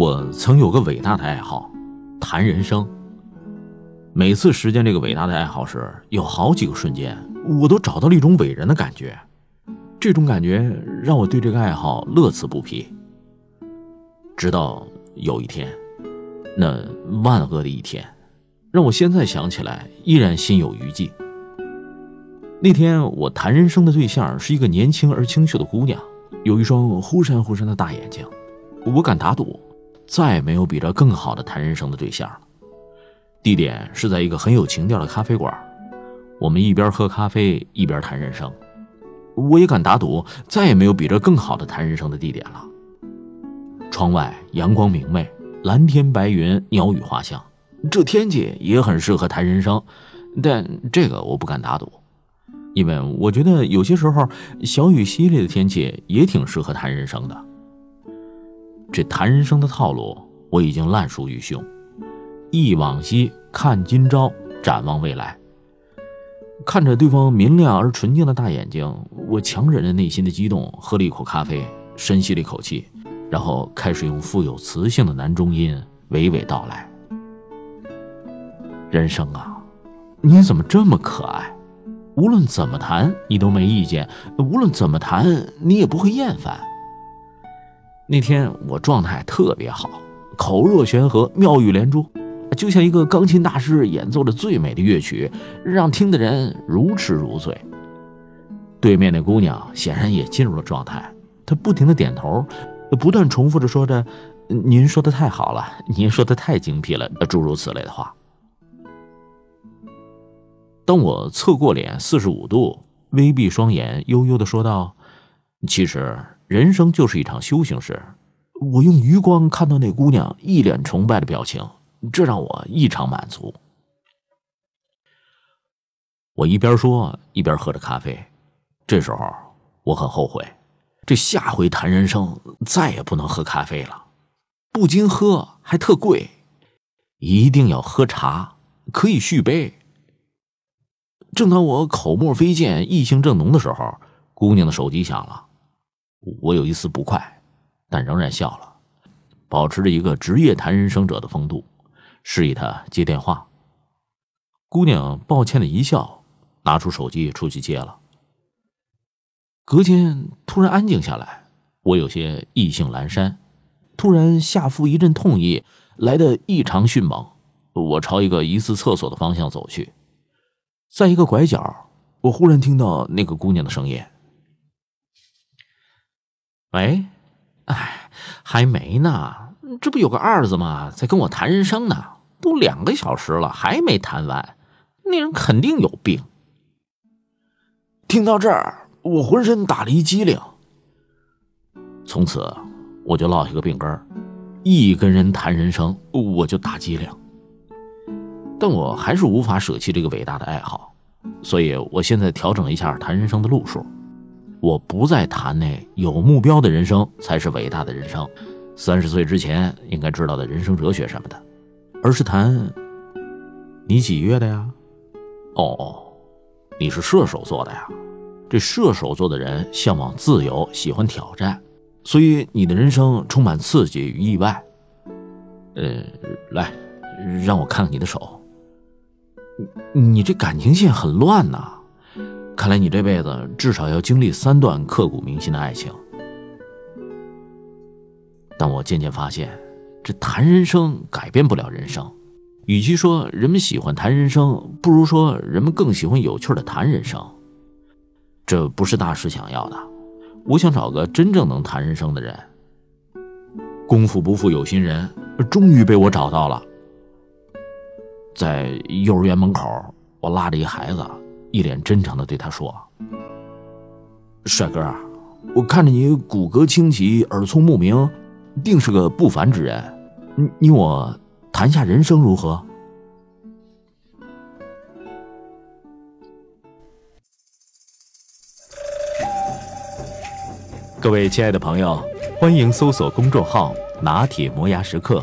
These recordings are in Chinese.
我曾有个伟大的爱好，谈人生。每次实践这个伟大的爱好时，有好几个瞬间，我都找到了一种伟人的感觉。这种感觉让我对这个爱好乐此不疲。直到有一天，那万恶的一天，让我现在想起来依然心有余悸。那天我谈人生的对象是一个年轻而清秀的姑娘，有一双忽闪忽闪的大眼睛。我敢打赌，再也没有比这更好的谈人生的对象了。地点是在一个很有情调的咖啡馆，我们一边喝咖啡一边谈人生。我也敢打赌，再也没有比这更好的谈人生的地点了。窗外阳光明媚，蓝天白云，鸟语花香，这天气也很适合谈人生。但这个我不敢打赌，因为我觉得有些时候小雨淅沥的天气也挺适合谈人生的。这谈人生的套路我已经烂熟于胸。忆往昔，看今朝，展望未来。看着对方明亮而纯净的大眼睛，我强忍着内心的激动，喝了一口咖啡，深吸了一口气，然后开始用富有磁性的男中音娓娓道来：“人生啊，你怎么这么可爱？无论怎么谈，你都没意见；无论怎么谈，你也不会厌烦。那天我状态特别好，口若悬河，妙语连珠。”就像一个钢琴大师演奏着最美的乐曲，让听的人如痴如醉。对面那姑娘显然也进入了状态，她不停的点头，不断重复着说着：“您说的太好了，您说的太精辟了。”诸如此类的话。当我侧过脸四十五度，微闭双眼，悠悠的说道：“其实人生就是一场修行时，我用余光看到那姑娘一脸崇拜的表情。这让我异常满足。我一边说一边喝着咖啡，这时候我很后悔，这下回谈人生再也不能喝咖啡了，不仅喝还特贵，一定要喝茶，可以续杯。正当我口沫飞溅、异性正浓的时候，姑娘的手机响了，我有一丝不快，但仍然笑了，保持着一个职业谈人生者的风度。示意他接电话。姑娘抱歉的一笑，拿出手机出去接了。隔间突然安静下来，我有些意兴阑珊，突然下腹一阵痛意，来的异常迅猛。我朝一个疑似厕所的方向走去，在一个拐角，我忽然听到那个姑娘的声音：“喂，哎，还没呢。”这不有个二子吗？在跟我谈人生呢，都两个小时了，还没谈完，那人肯定有病。听到这儿，我浑身打了一激灵。从此，我就落下个病根儿，一跟人谈人生，我就打激灵。但我还是无法舍弃这个伟大的爱好，所以我现在调整一下谈人生的路数，我不再谈那有目标的人生才是伟大的人生。三十岁之前应该知道的人生哲学什么的，而是谈你几月的呀？哦，你是射手座的呀。这射手座的人向往自由，喜欢挑战，所以你的人生充满刺激与意外。呃，来，让我看看你的手。你这感情线很乱呐，看来你这辈子至少要经历三段刻骨铭心的爱情。但我渐渐发现，这谈人生改变不了人生。与其说人们喜欢谈人生，不如说人们更喜欢有趣的谈人生。这不是大师想要的。我想找个真正能谈人生的人。功夫不负有心人，终于被我找到了。在幼儿园门口，我拉着一孩子，一脸真诚的对他说：“帅哥，我看着你骨骼清奇，耳聪目明。”定是个不凡之人，你你我谈下人生如何？各位亲爱的朋友，欢迎搜索公众号“拿铁磨牙时刻”，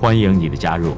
欢迎你的加入。